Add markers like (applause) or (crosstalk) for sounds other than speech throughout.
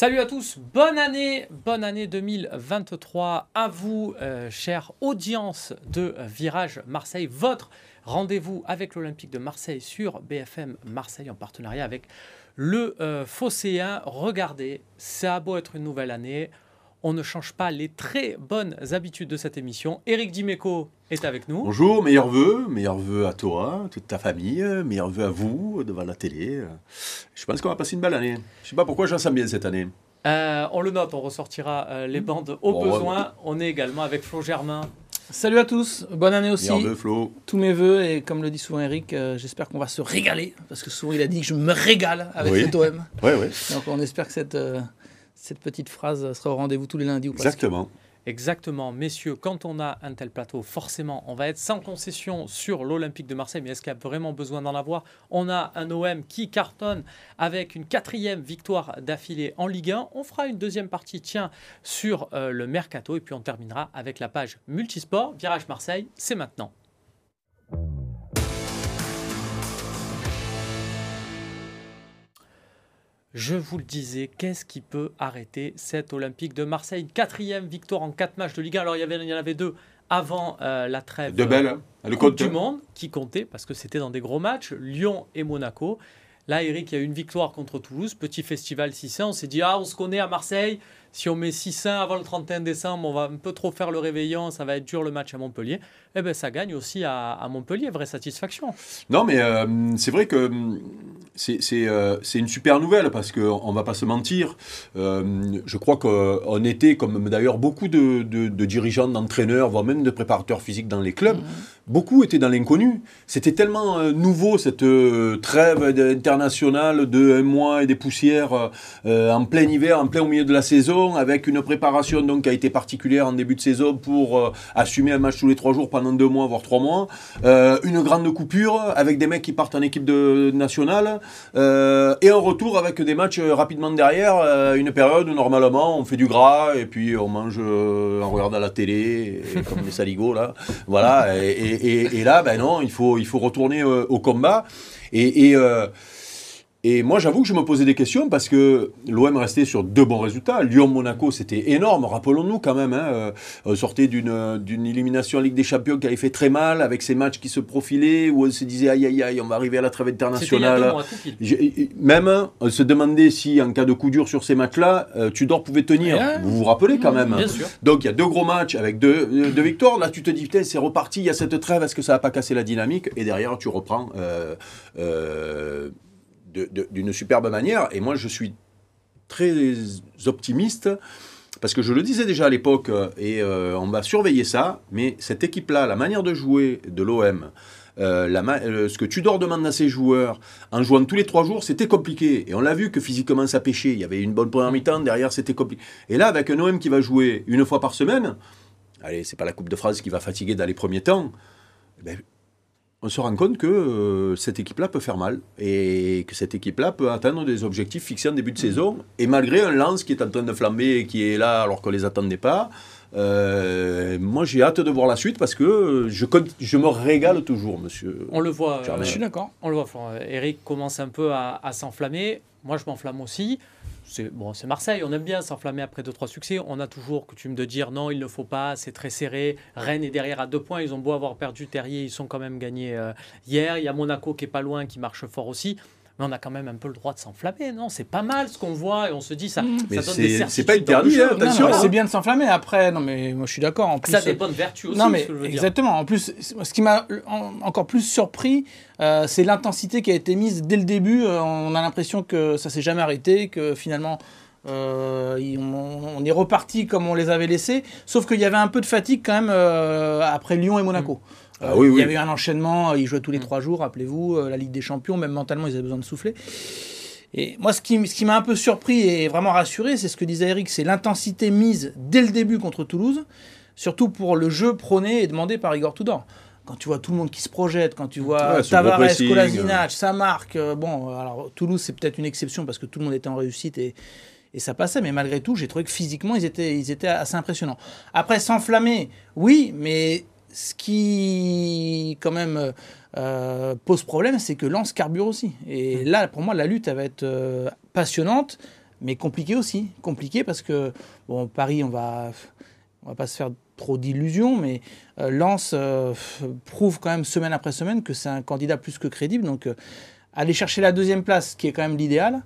Salut à tous, bonne année, bonne année 2023 à vous, euh, chère audience de Virage Marseille, votre rendez-vous avec l'Olympique de Marseille sur BFM Marseille en partenariat avec le euh, Phocéen. Regardez, ça a beau être une nouvelle année, on ne change pas les très bonnes habitudes de cette émission. Eric Dimeco est avec nous. Bonjour, meilleurs vœux, meilleurs vœux à toi, toute ta famille, meilleurs vœux à vous devant la télé. Je pense qu'on va passer une belle année. Je sais pas pourquoi j'en sens bien cette année. Euh, on le note, on ressortira euh, les bandes au Bon, besoin. ouais. On est également avec Flo Germain. Salut à tous, bonne année aussi. Vœux, Flo. Tous mes voeux et comme le dit souvent Eric, euh, j'espère qu'on va se régaler parce que souvent il a dit que je me régale avec Oui. cet OM. Ouais, ouais, Donc on espère que cette, euh, cette petite phrase sera au rendez-vous tous les lundis ou presque. exactement. Exactement, messieurs, quand on a un tel plateau, forcément, on va être sans concession sur l'Olympique de Marseille, mais est-ce qu'il y a vraiment besoin d'en avoir? On a un OM qui cartonne avec une quatrième victoire d'affilée en Ligue 1. On fera une deuxième partie, tiens, sur euh, le Mercato, et puis on terminera avec la page Multisport. Virage Marseille, c'est maintenant. Je vous le disais, qu'est-ce qui peut arrêter cet Olympique de Marseille? Quatrième victoire en quatre matchs de Ligue 1. Alors, il y, avait, il y en avait deux avant euh, la trêve De belles, hein. euh, Le Coupe compte. du Monde qui comptait parce que c'était dans des gros matchs, Lyon et Monaco. Là, Eric, il y a eu une victoire contre Toulouse, petit festival 6 On s'est dit, ah, on se connaît à Marseille. Si on met 6 avant le 31 décembre, on va un peu trop faire le réveillon, ça va être dur le match à Montpellier. Eh bien, ça gagne aussi à, à Montpellier, vraie satisfaction. Non, mais euh, c'est vrai que c'est c'est, euh, c'est une super nouvelle parce qu'on ne va pas se mentir. Euh, je crois qu'on était, comme d'ailleurs beaucoup de, de- de dirigeants, d'entraîneurs, voire même de préparateurs physiques dans les clubs, beaucoup étaient dans l'inconnu. C'était tellement euh, nouveau cette euh, trêve internationale de un mois et des poussières euh, en plein hiver, en plein au milieu de la saison, avec une préparation donc qui a été particulière en début de saison pour euh, assumer un match tous les trois jours pendant deux mois, voire trois mois. Euh, une grande coupure avec des mecs qui partent en équipe de nationale euh, et un retour avec des matchs rapidement derrière. une période où normalement on fait du gras et puis on mange en regardant la télé et (laughs) comme des saligots là. Voilà. Et, et- et- et là, ben non, il faut il faut retourner au combat et, et, et moi, j'avoue que je me posais des questions parce que l'OM restait sur deux bons résultats. Lyon-Monaco, c'était énorme. Rappelons-nous quand même, hein, euh, sortait d'une d'une élimination en Ligue des Champions qui avait fait très mal avec ces matchs qui se profilaient où on se disait aïe aïe aïe, on va arriver à la trêve internationale. Même, on se demandait si en cas de coup dur sur ces matchs-là, euh, Tudor pouvait tenir. Ouais. Vous vous rappelez quand même. Bien sûr. Donc il y a deux gros matchs avec deux, euh, deux victoires. Là, tu te dis, putain, c'est reparti, il y a cette trêve, est-ce que ça va pas casser la dynamique? Et derrière, tu reprends euh, euh, d'une superbe manière. Et moi, je suis très optimiste. Parce que je le disais déjà à l'époque, euh, et euh, on va surveiller ça, mais cette équipe-là, la manière de jouer de l'OM, euh, ce que Tudor demande à ses joueurs, en jouant tous les trois jours, c'était compliqué. Et on l'a vu que physiquement ça pêchait. Il y avait une bonne première mi-temps, derrière c'était compliqué. Et là, avec un OM qui va jouer une fois par semaine, allez, c'est pas la Coupe de France qui va fatiguer dans les premiers temps, eh ben, on se rend compte que euh, cette équipe-là peut faire mal et que cette équipe-là peut atteindre des objectifs fixés en début de saison. Et malgré un lance qui est en train de flamber et qui est là alors qu'on les attendait pas, euh, moi j'ai hâte de voir la suite parce que je, me régale toujours, monsieur. On le voit. Euh, Je suis d'accord. On le voit. Eric commence un peu à, à s'enflammer. Moi, je m'enflamme aussi. C'est bon, Marseille. On aime bien s'enflammer après deux trois succès. On a toujours coutume de dire non, il ne faut pas. C'est très serré. Rennes est derrière à deux points. Ils ont beau avoir perdu Terrier, ils sont quand même gagnés euh, hier. Il y a Monaco qui est pas loin, qui marche fort aussi. Mais on a quand même un peu le droit de s'enflammer, non? C'est pas mal ce qu'on voit et on se dit ça. Ça Mais donne c'est- des c'est certitudes pas interdit, hein, attention, hein. c'est bien de s'enflammer. Après, non, mais moi je suis d'accord. En plus, Ça a des bonnes vertus aussi. non, mais ce que je veux dire. exactement. En plus, ce qui m'a en- encore plus surpris, euh, c'est l'intensité qui a été mise dès le début. Euh, on a l'impression que ça s'est jamais arrêté, que finalement. euh, on, on est reparti comme on les avait laissés, sauf qu'il y avait un peu de fatigue quand même euh, après Lyon et Monaco. Ah Euh, oui, il oui. y avait eu un enchaînement, ils jouaient tous les Mm. trois jours, rappelez-vous, euh, la Ligue des Champions, même mentalement ils avaient besoin de souffler. Et moi, ce qui, m- ce qui m'a un peu surpris et vraiment rassuré, c'est ce que disait Eric, c'est l'intensité mise dès le début contre Toulouse, surtout pour le jeu prôné et demandé par Igor Tudor. Quand tu vois tout le monde qui se projette, quand tu vois Ouais, Tavares, Kolasinac, ça marque. euh, bon, alors Toulouse, c'est peut-être une exception parce que tout le monde était en réussite et, et ça passait, mais malgré tout, j'ai trouvé que physiquement, ils étaient, ils étaient assez impressionnants. Après, s'enflammer, oui, mais ce qui, quand même, euh, pose problème, c'est que Lens carbure aussi. Et là, pour moi, la lutte, elle va être euh, passionnante. mais compliqué aussi. Compliqué parce que, bon, Paris, on va, on va pas se faire trop d'illusions, mais euh, Lens euh, prouve quand même semaine après semaine que c'est un candidat plus que crédible. Donc, euh, aller chercher la deuxième place, qui est quand même l'idéal,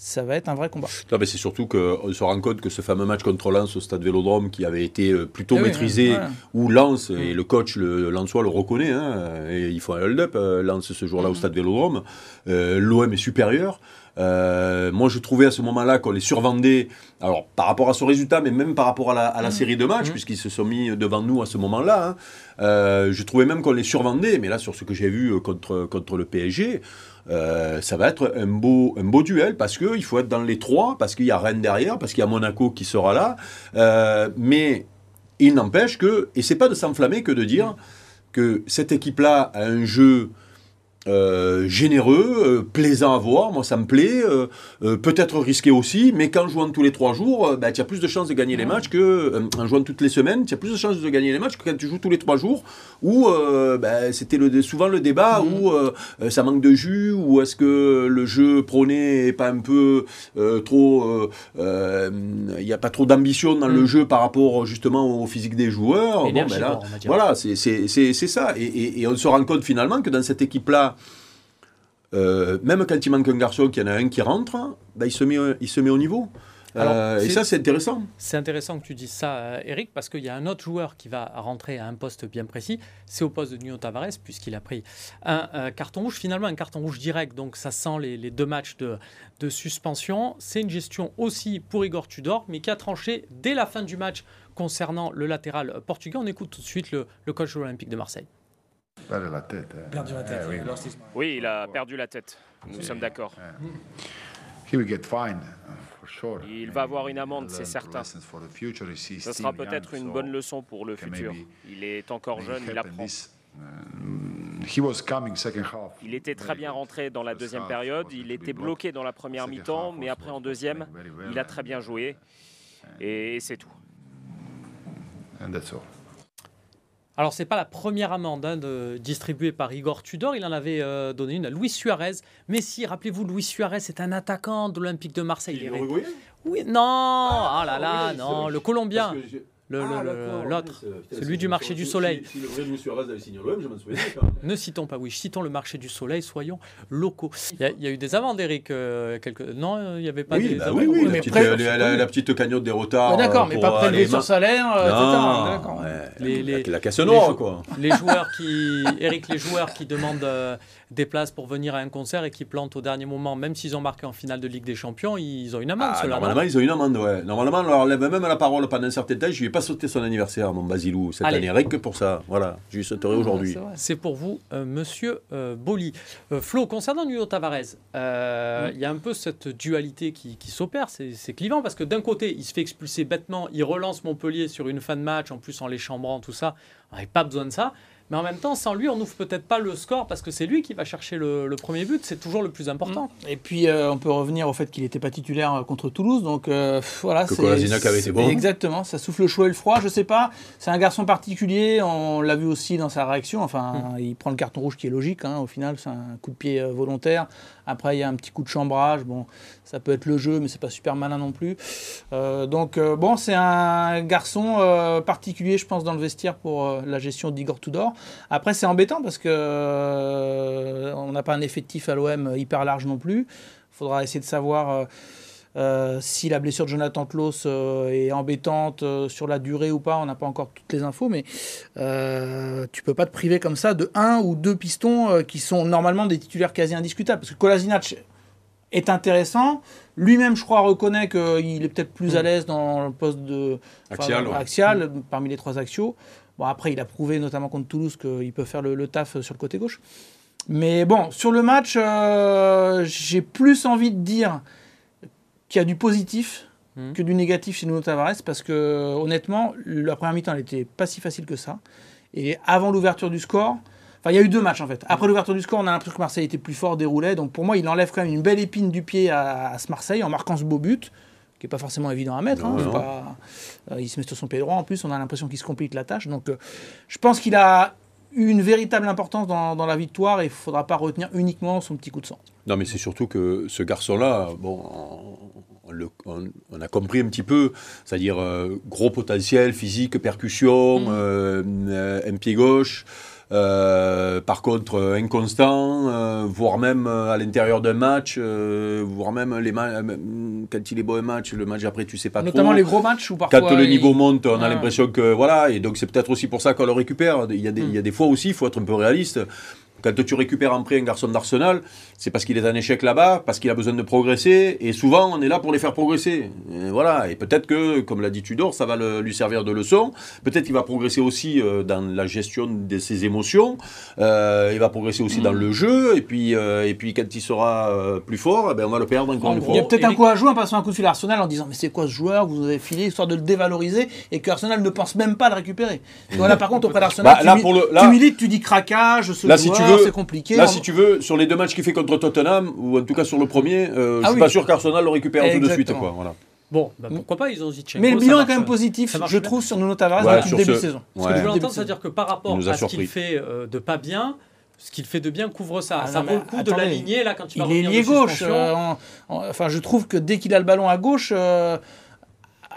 ça va être un vrai combat. Non, mais c'est surtout qu'on se rend compte que ce fameux match contre Lens au stade Vélodrome, qui avait été euh, plutôt Eh oui, maîtrisé, voilà. où Lens, et Mm. le coach le, Lensois le reconnaît, hein, et il faut un hold-up, euh, Lens ce jour-là au Mm. stade Vélodrome, euh, l'OM est supérieur. Euh, moi, je trouvais à ce moment-là qu'on les survendait, alors par rapport à ce résultat, mais même par rapport à la, à la série de matchs, Mm. puisqu'ils se sont mis devant nous à ce moment-là. hein. Euh, je trouvais même qu'on les survendait, mais là, sur ce que j'ai vu euh, contre, contre le PSG, euh, ça va être un beau, un beau duel parce qu'il faut être dans les trois, parce qu'il y a Rennes derrière, parce qu'il y a Monaco qui sera là. Mais il n'empêche que, et c'est pas de s'enflammer que de dire que cette équipe-là a un jeu euh, généreux, euh, plaisant à voir, moi ça me plaît, euh, peut-être risqué aussi, mais qu'en jouant tous les trois jours, bah, tu as plus de chances de gagner les matchs que en jouant toutes les semaines, tu as plus de chances de gagner les matchs que quand tu joues tous les trois jours, où bah, c'était le, souvent le débat, où euh, euh, ça manque de jus, ou est-ce que le jeu prôné est pas un peu trop... Il n'y a pas trop d'ambition dans le Mm. jeu par rapport justement au physique des joueurs? Bon, ben là, voilà, c'est- ça. Et, et- et on se rend compte finalement que dans cette équipe-là, euh, même quand il manque un garçon, qu'il y en a un qui rentre, ben, il, se met, il se met au niveau. Alors, Euh, et c'est- ça, c'est intéressant. C'est intéressant que tu dises ça, euh, Eric, parce qu'il y a un autre joueur qui va rentrer à un poste bien précis. C'est au poste de Nuno Tavares, puisqu'il a pris un euh, carton rouge, finalement un carton rouge direct. Donc ça sent les, les deux matchs de, de suspension. C'est une gestion aussi pour Igor Tudor, mais qui a tranché dès la fin du match concernant le latéral portugais. On écoute tout de suite le, le coach de l'Olympique de Marseille. Perdre la tête. eh. Perdu la tête. Eh oui. Il a perdu la tête. Nous sommes d'accord. He will get fined, for sure. Il va avoir une amende, c'est the certain. Ce sera peut-être une bonne leçon pour le futur. Il est encore jeune, il apprend. Um, he was coming second half. Il était très bien rentré dans la First deuxième half période. Il était bloqué dans la première Second mi-temps, mais après en deuxième, playing very well il a and- très bien joué. Et c'est tout. Alors, c'est pas la première amende hein, de- distribuée par Igor Tudor. Il en avait euh, donné une à Luis Suarez. Mais si, rappelez-vous, Luis Suarez est un attaquant de l'Olympique de Marseille. Il est- Oui, non, oh là là, non, le Colombien, Ah, l'autre. celui du marché du soleil. Si, le vrai Louis Suarez avait signé l'OM, je m'en souviens. Ne citons pas, oui, citons le marché du soleil, soyons locaux. Il y a, eu des amendes, Eric. euh. Non, il n'y avait pas Oui, des bah amendes. oui, oui, mais la, petite, près- euh, la, petite cagnotte des retards. D'accord, euh, mais pas prélevé sur salaire, etc. La caisse les noire, quoi. Les joueurs qui, Eric, les joueurs qui demandent des places pour venir à un concert et qui plantent au dernier moment, même s'ils ont marqué en finale de Ligue des Champions, ils ont une amende. Ah, normalement, ils ont une amende, ouais. Normalement, on leur lève même la parole pendant un certain temps. Je lui ai pas sauté son anniversaire, mon Basilou, cette Allez. année, rien que pour ça. Voilà, je lui sauterai aujourd'hui. C'est pour vous, euh, monsieur euh, Boli. Euh, Flo, concernant Nuno Tavares, euh, il y a un peu cette dualité qui, qui s'opère, c'est c'est clivant, parce que d'un côté, il se fait expulser bêtement, il relance Montpellier sur une fin de match, en plus en les chambrant, tout ça. On n'avait pas besoin de ça. Mais en même temps, sans lui, on n'ouvre peut-être pas le score, parce que c'est lui qui va chercher le, le premier but, c'est toujours le plus important. Et puis, euh, on peut revenir au fait qu'il n'était pas titulaire euh, contre Toulouse. Donc, euh, voilà. Que Kolasinac avait été bon. Exactement. Ça souffle le chaud et le froid. Je sais pas. C'est un garçon particulier. On l'a vu aussi dans sa réaction. Enfin, il prend le carton rouge qui est logique. hein. Au final, c'est un coup de pied euh, volontaire. Après, il y a un petit coup de chambrage. Bon, ça peut être le jeu, mais c'est pas super malin non plus. Euh, donc, euh, bon, c'est un garçon euh, particulier, je pense, dans le vestiaire pour euh, la gestion d'Igor Tudor. Après, c'est embêtant parce que euh, on n'a pas un effectif à l'OM hyper large non plus. Il faudra essayer de savoir euh, euh, si la blessure de Jonathan Klaus est embêtante sur la durée ou pas. On n'a pas encore toutes les infos, mais tu peux pas te priver comme ça de un ou deux pistons qui sont normalement des titulaires quasi indiscutables. Parce que Kolasinac est intéressant. Lui-même, je crois, reconnaît qu'il est peut-être plus à l'aise dans le poste de Axial, ouais. axial, parmi les trois axiaux. Bon, après, il a prouvé, notamment contre Toulouse, qu'il peut faire le, le taf sur le côté gauche. Mais bon, sur le match, euh, j'ai plus envie de dire qu'il y a du positif Mhm. que du négatif chez Nuno Tavares, parce que honnêtement, la première mi-temps, elle était pas si facile que ça. Et avant l'ouverture du score, enfin, il y a eu deux matchs en fait. Après l'ouverture du score, on a l'impression que Marseille était plus fort, déroulait. Donc pour moi, il enlève quand même une belle épine du pied à, à ce Marseille en marquant ce beau but qui est pas forcément évident à mettre. hein. Non, C'est non. pas- euh, il se met sur son pied droit. En plus, on a l'impression qu'il se complique la tâche. Donc, euh, je pense qu'il a eu une véritable importance dans, dans la victoire et il faudra pas retenir uniquement son petit coup de sang. Non, mais c'est surtout que ce garçon-là, bon, on- on, le- on- on a compris un petit peu, c'est-à-dire euh, gros potentiel physique, percussion, euh, un pied gauche. Euh, par contre, euh, inconstant, euh, voire même à l'intérieur d'un match, euh, voire même les quand il est beau un match, le match après tu sais pas Notamment trop. les gros matchs où parfois. Quand le il- niveau monte, on a l'impression que voilà, et donc c'est peut-être aussi pour ça qu'on le récupère. Il y, a des, Mm. il y a des fois aussi, il faut être un peu réaliste. Quand tu récupères en prêt un garçon d'Arsenal, c'est parce qu'il est en échec là-bas, parce qu'il a besoin de progresser, et souvent on est là pour les faire progresser. Et voilà, et peut-être que, comme l'a dit Tudor, ça va le- lui servir de leçon. Peut-être qu'il va progresser aussi euh, dans la gestion de ses émotions. Euh, il va progresser aussi dans le jeu, et puis, euh, et puis quand il sera euh, plus fort, eh ben, on va le perdre encore une fois. Il y a peut-être un coup à jouer en passant un coup de fil à Arsenal en disant mais c'est quoi ce joueur? Vous avez filé histoire de le dévaloriser et que Arsenal ne pense même pas à le récupérer. Voilà par contre auprès d'Arsenal Bah, tu, là, mi- pour le- tu milites tu dis craquage ce Là, si tu joueur veux- c'est compliqué. Là, si tu veux, sur les deux matchs qu'il fait contre Tottenham, ou en tout cas sur le premier, euh, Ah je suis oui. pas sûr qu'Arsenal le récupère tout de suite. Exactement. Quoi, voilà. Bon, bah, pourquoi pas, ils ont Zichenko. mais le bilan est quand même euh, positif je trouve sur Nuno Tavares Ouais, depuis sur le début de saison. Ce que je veux entendre, c'est-à-dire que par rapport à ce qu'il fait euh, de pas bien, ce qu'il fait de bien couvre ça. Ah ça vaut le coup de l'aligner là quand il va Il est lié gauche. euh, en- en- enfin, je trouve que dès qu'il a le ballon à gauche, euh,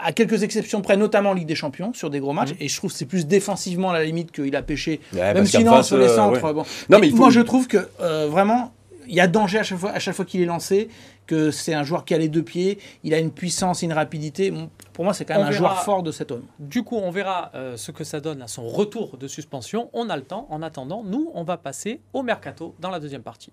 à quelques exceptions près, notamment en Ligue des Champions, sur des gros matchs, Mhm. et je trouve que c'est plus défensivement à la limite qu'il a pêché. Ouais, Même sinon, face, sur les euh, centres, ouais. bon. Non, mais il faut- Moi, je trouve que euh, vraiment, il y a danger à chaque fois, à chaque fois qu'il est lancé, que c'est un joueur qui a les deux pieds, il a une puissance et une rapidité. Bon, Pour moi, c'est quand même On un verra. joueur fort de cet homme. Du coup, on verra euh, ce que ça donne à son retour de suspension. On a le temps. En attendant, nous, on va passer au mercato dans la deuxième partie.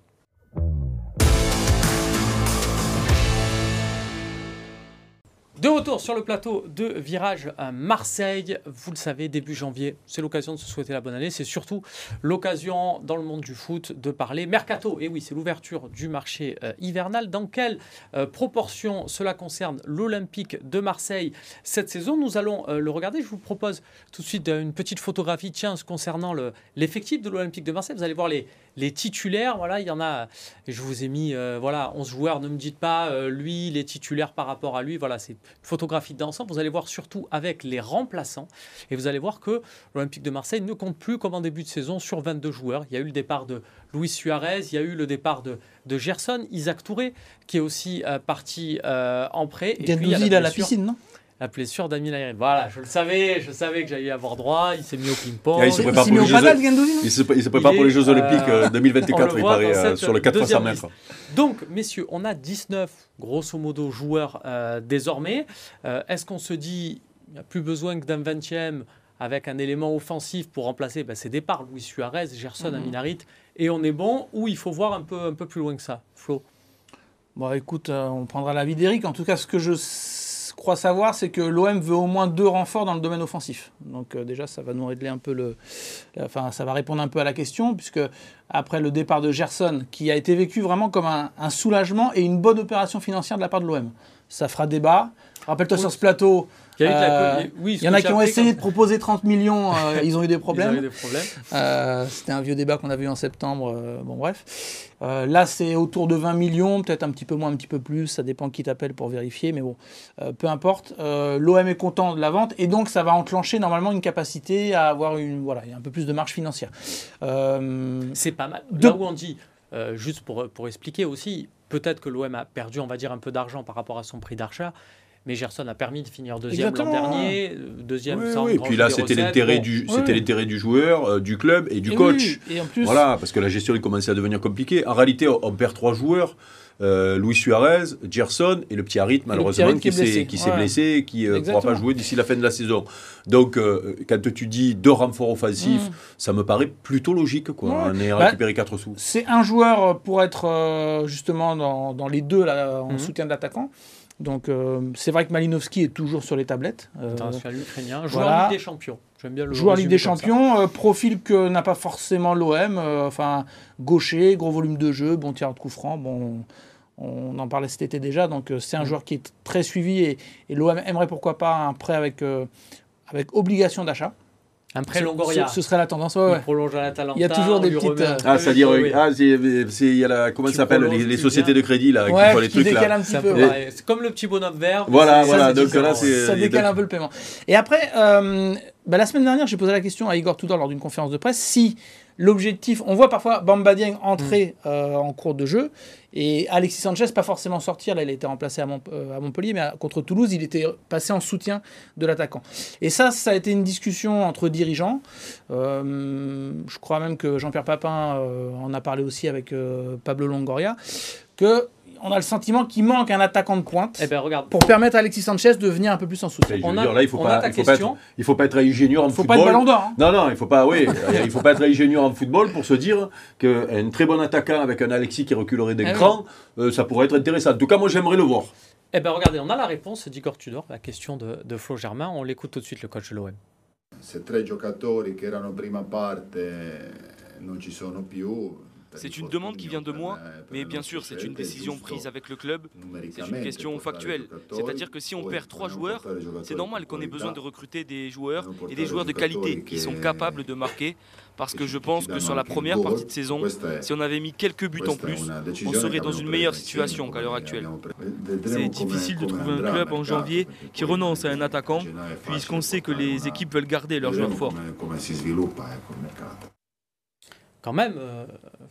De retour sur le plateau de Virage à Marseille. Vous le savez, début janvier, c'est l'occasion de se souhaiter la bonne année. C'est surtout l'occasion dans le monde du foot de parler mercato. Et oui, c'est l'ouverture du marché euh, hivernal. Dans quelle euh, proportion cela concerne l'Olympique de Marseille cette saison? Nous allons euh, le regarder. Je vous propose tout de suite une petite photographie tiens, concernant le- l'effectif de l'Olympique de Marseille. Vous allez voir les, les titulaires. Voilà, il y en a. Je vous ai mis euh, voilà 11 joueurs. Ne me dites pas euh, lui, les titulaires par rapport à lui. Voilà, c'est une photographie d'ensemble. Vous allez voir surtout avec les remplaçants. Et vous allez voir que l'Olympique de Marseille ne compte plus comme en début de saison sur 22 joueurs. Il y a eu le départ de Luis Suarez, il y a eu le départ de, de Gerson, Isaac Touré, qui est aussi euh, parti en prêt. Et puis, il y a la blessure- piscine, non? La blessure d'Amine Ayred. Voilà, je le savais, je savais que j'allais avoir droit. Il s'est mis au ping-pong. Ah, il se prépare s'est pour mis les au Jeux- paddle, Gendouzi, non Il se, il se prépare Il pour les est, Jeux Olympiques euh, euh, on 2024, le il paraît, euh, sur le 400 deuxième mètres. Donc, messieurs, on a 19, grosso modo, joueurs euh, désormais. Euh, Est-ce qu'on se dit il n'y a plus besoin que d'un 20e avec un élément offensif pour remplacer? Ben, ces départs, Luis Suarez, Gerson, Mhm. Aminarit, et on est bon, ou il faut voir un peu, un peu plus loin que ça? Flo? Bon, écoute, euh, on prendra l'avis d'Eric. En tout cas, ce que je s- crois savoir, c'est que l'OM veut au moins deux renforts dans le domaine offensif. Donc euh, déjà, ça va nous régler un peu le... Enfin, ça va répondre un peu à la question, puisque après le départ de Gerson, qui a été vécu vraiment comme un, un soulagement et une bonne opération financière de la part de l'OM. Ça fera débat. Rappelle-toi Oui. sur ce plateau, Il y a eu de la- Euh, oui, il y en a qui ont essayé de proposer 30 millions, euh, (laughs) ils ont eu des problèmes. Euh, C'était un vieux débat qu'on avait eu en septembre. euh, bon, bref. Euh, là, c'est autour de 20 millions, peut-être un petit peu moins, un petit peu plus. Ça dépend qui t'appelle pour vérifier, mais bon, euh, peu importe. Euh, L'OM est content de la vente et donc ça va enclencher normalement une capacité à avoir une, voilà, un peu plus de marge financière. Euh, C'est pas mal. De- Là où on dit, euh, juste pour, pour expliquer aussi, peut-être que l'OM a perdu, on va dire, un peu d'argent par rapport à son prix d'achat. Mais Gerson a permis de finir deuxième l'an dernier, euh, deuxième Oui, sans oui, et puis là, c'était l'intérêt Bon, du, du joueur, euh, du club et du et coach. oui, et en plus, Voilà, parce que la gestion il commençait à devenir compliquée. En réalité, on perd trois joueurs. Euh, Luis Suarez, Gerson et le petit Harit, malheureusement, Harit qui qui est s'est blessé. qui Ouais. et qui ne pourra Exactement. pas jouer d'ici la fin de la saison. Donc, euh, quand tu dis deux renforts offensifs, Mm. ça me paraît plutôt logique. Quoi. Ouais. On est Bah, récupéré 4 sous. c'est un joueur pour être euh, justement dans, dans les deux là, en Mhm. soutien de l'attaquant. Donc euh, c'est vrai que Malinowski est toujours sur les tablettes. Euh, International ukrainien, joueur voilà. Ligue des Champions. J'aime bien le Joueur Ligue des. Champions, euh, profil que n'a pas forcément l'OM, euh, enfin gaucher, gros volume de jeu, bon tir de coup franc, bon on en parlait cet été déjà, donc euh, c'est un Mm. joueur qui est très suivi et, et l'OM aimerait pourquoi pas un prêt avec, euh, avec obligation d'achat. Ce- Longoria. Ce, ce serait la tendance, ouais, Il ouais. prolonge à l'Atalanta. Il y a toujours des petites, euh, Ah, c'est-à-dire, oui. ah, il y a la, comment ça s'appelle, les, sociétés de crédit là, qui Ouais, font les qui trucs décalent là. un petit un peu. C'est comme le petit bonhomme vert. Voilà, voilà, donc là, c'est- Ça décale un peu le paiement. Et après, euh, bah, la semaine dernière, j'ai posé la question à Igor Tudor lors d'une conférence de presse si l'objectif, on voit parfois Bamba Dieng entrer Mm. euh, en cours de jeu et Alexis Sanchez pas forcément sortir. Là, il a été remplacé à, euh, Montpellier, mais contre Toulouse, il était passé en soutien de l'attaquant. Et ça, ça a été une discussion entre dirigeants. Euh, je crois même que Jean-Pierre Papin euh, en a parlé aussi avec Pablo Longoria, que on a le sentiment qu'il manque un attaquant de pointe Eh ben regarde, pour permettre à Alexis Sanchez de venir un peu plus en soutien. Je On veux a- dire, là, il faut on pas, a ta il faut pas être, il faut pas être ingénieur en Il faut football. pas être ballon d'or. hein. Non, non, il faut pas, oui, il faut pas être ingénieur en football pour se dire qu'un très bon attaquant avec un Alexis qui reculerait d'un oui. cran, euh, ça pourrait être intéressant. En tout cas, moi, j'aimerais le voir. eh ben regardez, on a la réponse d'Igor Tudor, la question de, de Flo Germain. On l'écoute tout de suite, le coach de l'OM. Se tre giocatori che erano prima parte non ci sono più. C'est une demande qui vient de moi, per- mais bien sûr, c'est une è décision prise avec le club. C'est une question factuelle. C'est-à-dire que si on perd trois joueurs, c'est normal qu'on ait besoin de recruter des joueurs et des joueurs de qualité qui sont capables de marquer. Parce que je pense que sur la première partie de saison, si on avait mis quelques buts en plus, on serait dans une meilleure situation qu'à l'heure actuelle. C'est difficile de trouver un club en janvier qui renonce à un attaquant, puisqu'on sait que les équipes veulent garder leurs joueurs forts. come- come si sviluppa ecco, il mercato. Quand même, euh,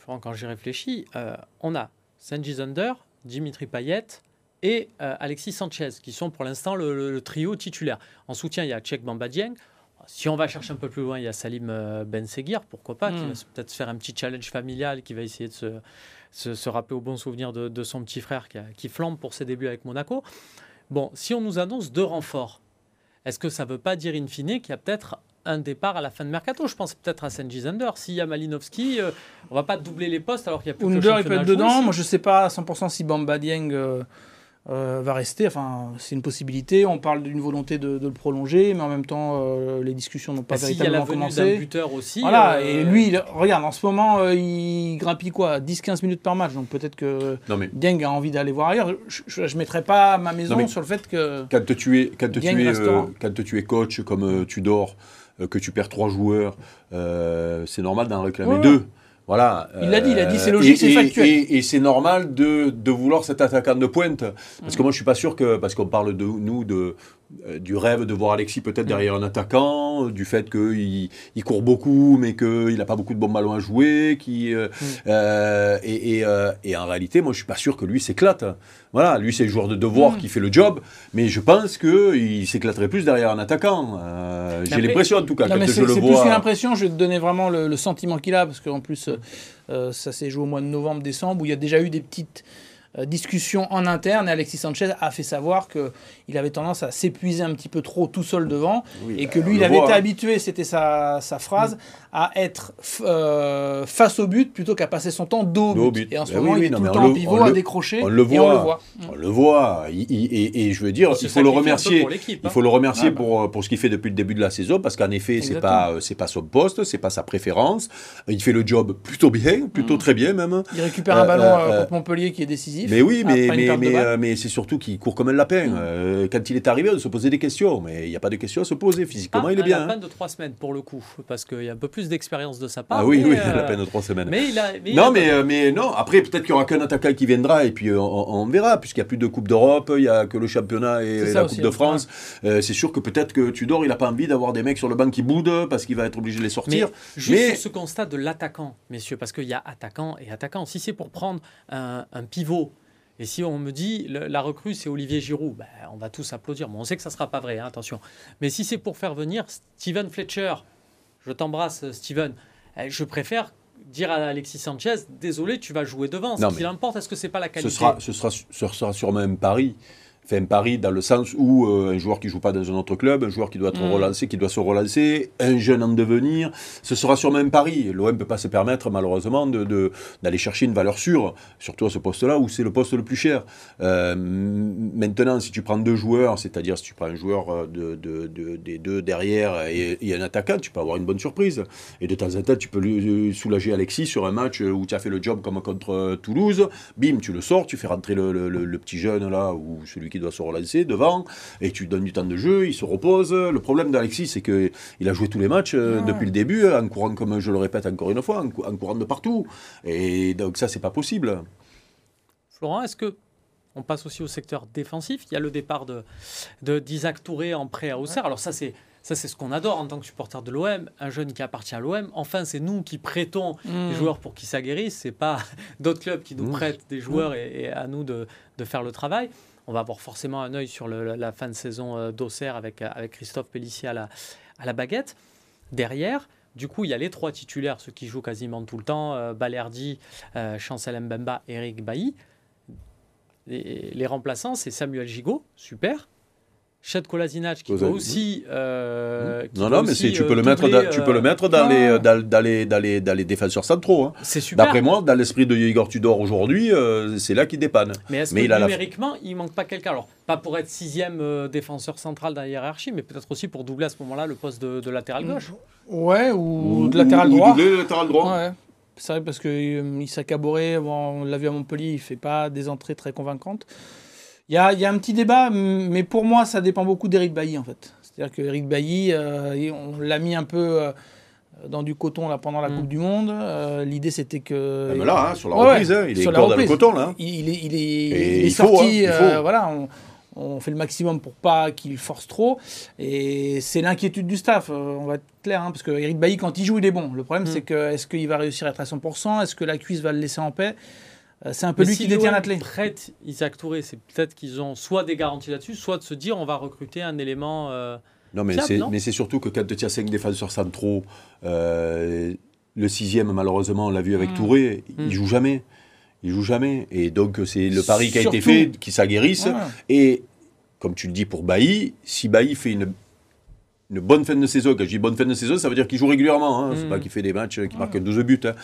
quand j'y réfléchis, euh, on a Sanji Zunder, Dimitri Payet et euh, Alexis Sanchez, qui sont pour l'instant le, le- le trio titulaire. En soutien, il y a Tchèque Bamba Dieng. Si on va chercher un peu plus loin, il y a Salim Ben Seguir, pourquoi pas, qui Mm. va peut-être se faire un petit challenge familial, qui va essayer de se, se, se rappeler au bon souvenir de, de son petit frère qui, a- qui flambe pour ses débuts avec Monaco. Bon, si on nous annonce deux renforts, est-ce que ça ne veut pas dire in fine qu'il y a peut-être un départ à la fin de mercato Je pense peut-être à Sanji Zander. S'il y a Malinowski, euh, on va pas doubler les postes alors qu'il y a plus que Under, il peut être dedans. Moi, je sais pas à 100% si Bamba Dieng euh, euh, va rester. Enfin, c'est une possibilité. On parle d'une volonté de, de le prolonger, mais en même temps, euh, les discussions n'ont pas Bah, S'il y a la véritablement venue d'un commencé. buteur aussi. Voilà, euh, et lui, il- regarde, en ce moment, euh, il grappille quoi 10-15 minutes par match. Donc peut-être que Non, mais Dieng a envie d'aller voir ailleurs. Je ne mettrai pas ma maison Non, mais- sur le fait que. quand tu es, quand tu es, euh, quand tu es coach comme euh, Tudor, que tu perds trois joueurs, euh, c'est normal d'en réclamer Ouais, deux. Voilà. Il l'a dit, il a dit, Euh, c'est logique, c'est factuel. Et, et c'est normal de, de vouloir cet attaquant de pointe. Parce Mm. que moi, je suis pas sûr que, parce qu'on parle de nous, de, euh, du rêve de voir Alexis peut-être Mm. derrière un attaquant, du fait qu'il il court beaucoup, mais qu'il n'a pas beaucoup de bons ballons à jouer. Qui, euh, Mm. euh, et, et, euh, et en réalité, moi, je suis pas sûr que lui s'éclate. Voilà, lui, c'est le joueur de devoir Mm. qui fait le job, mais je pense qu'il s'éclaterait plus derrière un attaquant. Euh, J'ai l'impression, en tout cas, Non, quand mais je le c'est plus vois. qu'une impression, je vais te donner vraiment le, le sentiment qu'il a, parce qu'en plus, euh, euh, ça s'est joué au mois de novembre, décembre, où il y a déjà eu des petites euh, discussions en interne, et Alexis Sanchez a fait savoir qu'il avait tendance à s'épuiser un petit peu trop tout seul devant, Oui, et bah, que lui, il avait voit, été hein. habitué, c'était sa, sa phrase, à être euh, face au but plutôt qu'à passer son temps dos au but. but. Et en ce Ben moment, oui, il est non, tout le temps en pivot à décrocher, on le et on le voit. On le voit. Et, et je veux dire, se il faut le remercier. pour Il hein. faut le remercier Ah, bah. pour, pour ce qu'il fait depuis le début de la saison, parce qu'en effet, c'est Exactement. pas euh, c'est pas son poste, c'est pas sa préférence. Il fait le job plutôt bien, plutôt Mm. très bien même. Il récupère Euh, un ballon euh, euh, euh, contre Montpellier qui est décisif. Mais oui, mais, mais, euh, mais c'est surtout qu'il court comme un lapin. Mm. Euh, quand il est arrivé, on se posait des questions, mais il n'y a pas de questions à se poser. Physiquement, Ah, il est bien. lapin hein. de trois semaines pour le coup, parce qu'il y a un peu plus d'expérience de sa part. Ah oui, oui, euh, la peine de trois semaines. Mais il a. il Non, a- mais, euh, mais non, après, peut-être qu'il n'y aura qu'un attaquant qui viendra et puis on, on verra, puisqu'il n'y a plus de Coupe d'Europe, il n'y a que le championnat et, la aussi, Coupe de hein. France. Euh, c'est sûr que peut-être que Tudor, il n'a pas envie d'avoir des mecs sur le banc qui boudent parce qu'il va être obligé de les Mais sortir. juste Mais- sur ce constat de l'attaquant, messieurs, parce qu'il y a attaquant et attaquant. Si c'est pour prendre un, un pivot, et si on me dit le- la recrue c'est Olivier Giroud, ben, on va tous applaudir. Bon, on sait que ça ne sera pas vrai, hein, attention. Mais si c'est pour faire venir Steven Fletcher, je t'embrasse Steven, eh, je préfère dire à Alexis Sanchez, désolé, tu vas jouer devant. Ce qu'il importe, est-ce que c'est pas la ce qualité? sera, ce, sera, ce sera sûrement un pari. Fait un pari dans le sens où euh, un joueur qui joue pas dans un autre club, un joueur qui doit être Mm. relancé, qui doit se relancer, un jeune en devenir, ce sera sûrement un pari. L'OM ne peut pas se permettre malheureusement de- de- d'aller chercher une valeur sûre, surtout à ce poste-là où c'est le poste le plus cher. Euh, maintenant, si tu prends deux joueurs, c'est-à-dire si tu prends un joueur euh, de, de- de- des deux derrière et, et un attaquant, tu peux avoir une bonne surprise. Et de temps en temps, tu peux lui- soulager Alexis sur un match où tu as fait le job comme contre Toulouse. Bim, tu le sors, tu fais rentrer le, le- le- le petit jeune là, ou celui qui doit se relancer devant, et tu donnes du temps de jeu, il se repose. Le problème d'Alexis, c'est qu'il a joué tous les matchs euh, Ouais. depuis le début, en courant, comme je le répète encore une fois, en, cou- en courant de partout. Et donc ça, c'est pas possible. Florent, est-ce que on passe aussi au secteur défensif? Il y a le départ de d'Isaac Touré en prêt à Auxerre. Alors ça, c'est Ça, c'est ce qu'on adore en tant que supporter de l'OM. Un jeune qui appartient à l'OM. Enfin, c'est nous qui prêtons Mm. les joueurs pour qu'ils s'aguerrissent. C'est pas (laughs) d'autres clubs qui nous Mmh. prêtent des joueurs et, et à nous de, de faire le travail. On va avoir forcément un œil sur la fin de saison euh, d'Auxerre avec, euh, avec Christophe Pellissier à la, à la baguette. Derrière, du coup, il y a les trois titulaires, ceux qui jouent quasiment tout le temps euh, Balerdi, euh, Chancel Mbemba, Eric Bailly. Les, les remplaçants, c'est Samuel Gigot, super. Chet Kolasinac qui doit Kolasinac. aussi. euh, qui Non, non, mais aussi, tu, euh, peux le mettre doubler, tu euh, peux le mettre dans, ah. les, dans, dans les, dans, les, dans les défenseurs centraux. hein. C'est super. D'après moi, dans l'esprit de Igor Tudor aujourd'hui, euh, c'est là qu'il dépanne. Mais est-ce Mais que il la- numériquement, il manque pas quelqu'un? Alors, pas pour être sixième euh, défenseur central dans la hiérarchie, mais peut-être aussi pour doubler à ce moment-là le poste de, de latéral gauche. Ouais, ou, de latéral ou droit. doubler le latéral droit. Ouais. C'est vrai parce que euh, Issa Caboret, bon, on l'a vu à Montpellier, il fait pas des entrées très convaincantes. Il y a, il y a un petit débat, mais pour moi, ça dépend beaucoup d'Eric Bailly en fait. C'est-à-dire qu'Eric Bailly, euh, on l'a mis un peu euh, dans du coton là, pendant la Mm. Coupe du Monde. Euh, L'idée c'était que. Même là, hein, sur la Ouais, reprise, hein, il est dans le coton. Là, hein. Il, il est, il est, Et il est il faut, sorti, hein, il faut. voilà, on, on fait le maximum pour pas qu'il force trop. Et c'est l'inquiétude du staff, on va être clair, hein, parce que Eric Bailly, quand il joue, il est bon. Le problème, Mm. c'est que est-ce qu'il va réussir à être à 100% Est-ce que la cuisse va le laisser en paix? Euh, C'est un peu Mais lui si qui détient l'athlé. prête Isaac Touré, c'est peut-être qu'ils ont soit des garanties là-dessus, soit de se dire on va recruter un élément. euh, Non, mais c'est, non mais c'est surtout que quand tu as cinq défenseurs centraux, euh, le sixième, malheureusement, on l'a vu avec Mm. Touré, Mm. il joue jamais. Il joue jamais. Et donc, c'est le pari qui a été fait, qui s'aguerrisse. Et, comme tu le dis pour Bailly, si Bailly fait une, une bonne fin de saison, quand je dis bonne fin de saison, ça veut dire qu'il joue régulièrement. Hein. C'est Mm. pas qu'il fait des matchs, qu'il marque 12 buts. hein.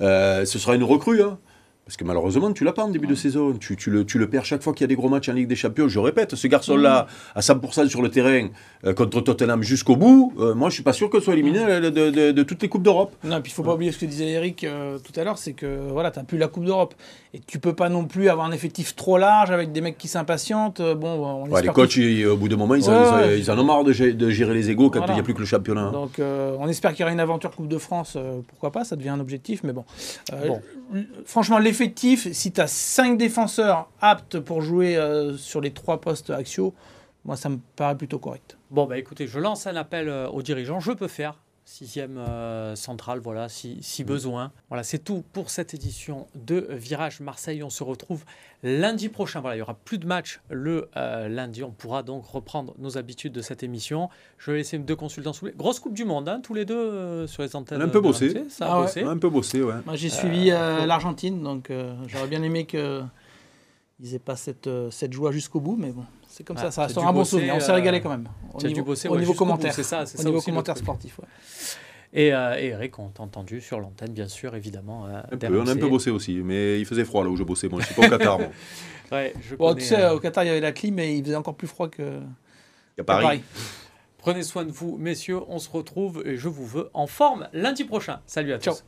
Euh, ce sera une recrue. hein. Parce que malheureusement, tu l'as pas en début de saison. Tu, tu le, tu le perds chaque fois qu'il y a des gros matchs en Ligue des Champions. Je répète, ce garçon-là, à 100% sur le terrain, euh, contre Tottenham jusqu'au bout, euh, moi, je suis pas sûr qu'il soit éliminé euh, de, de- de- de toutes les Coupes d'Europe. Non, puis il faut pas oublier ce que disait Eric euh, tout à l'heure, c'est que voilà, tu n'as plus la Coupe d'Europe. Et tu peux pas non plus avoir un effectif trop large avec des mecs qui s'impatientent. Bon, on Ouais, les coachs, ils, au bout d'un moment, ils, en- Ouais, ils en- ouais. ils en ont marre de, gé- de gérer les égaux quand il Voilà. n'y a plus que le championnat. Donc euh, on espère qu'il y aura une aventure Coupe de France, euh, pourquoi pas, ça devient un objectif, mais bon. Euh, Bon. Franchement, l'effectif, si tu as 5 défenseurs aptes pour jouer euh, sur les trois postes axiaux, moi ça me paraît plutôt correct. Bon, bah écoutez, je lance un appel euh, aux dirigeants. Je peux faire sixième euh, centrale, voilà, si, si besoin. Voilà, c'est tout pour cette édition de Virage Marseille. On se retrouve lundi prochain. Voilà, il y aura plus de matchs le euh, lundi. On pourra donc reprendre nos habitudes de cette émission. Je vais laisser deux consultants sous les... Grosse Coupe du Monde, hein, tous les deux euh, sur les antennes. On a un peu bossé. RMC, Ça a Ah ouais. bossé. Un peu bossé, ouais. Moi j'ai suivi euh, l'Argentine, donc euh, j'aurais bien aimé que ils aient pas cette, euh, cette joie jusqu'au bout, mais bon, c'est comme Ah, ça, ça restera un bon souvenir. On s'est euh, régalé quand même. Au tu as dû niveau, bosser, au ouais, niveau commentaire. c'est ça, c'est Au ça niveau aussi le commentaire sportif. ouais. Et, euh, et Eric, on t'a entendu sur l'antenne, bien sûr, évidemment. euh, Un peu, on a un peu bossé aussi, mais il faisait froid là où je bossais. Moi, je suis pas au Qatar. moi. (laughs) Ouais, je Bon, connais, tu sais, euh, au Qatar, il y avait la clim et il faisait encore plus froid que Il y a qu'à Paris. Paris. Prenez soin de vous, messieurs. On se retrouve et je vous veux en forme lundi prochain. Salut à Ciao. tous.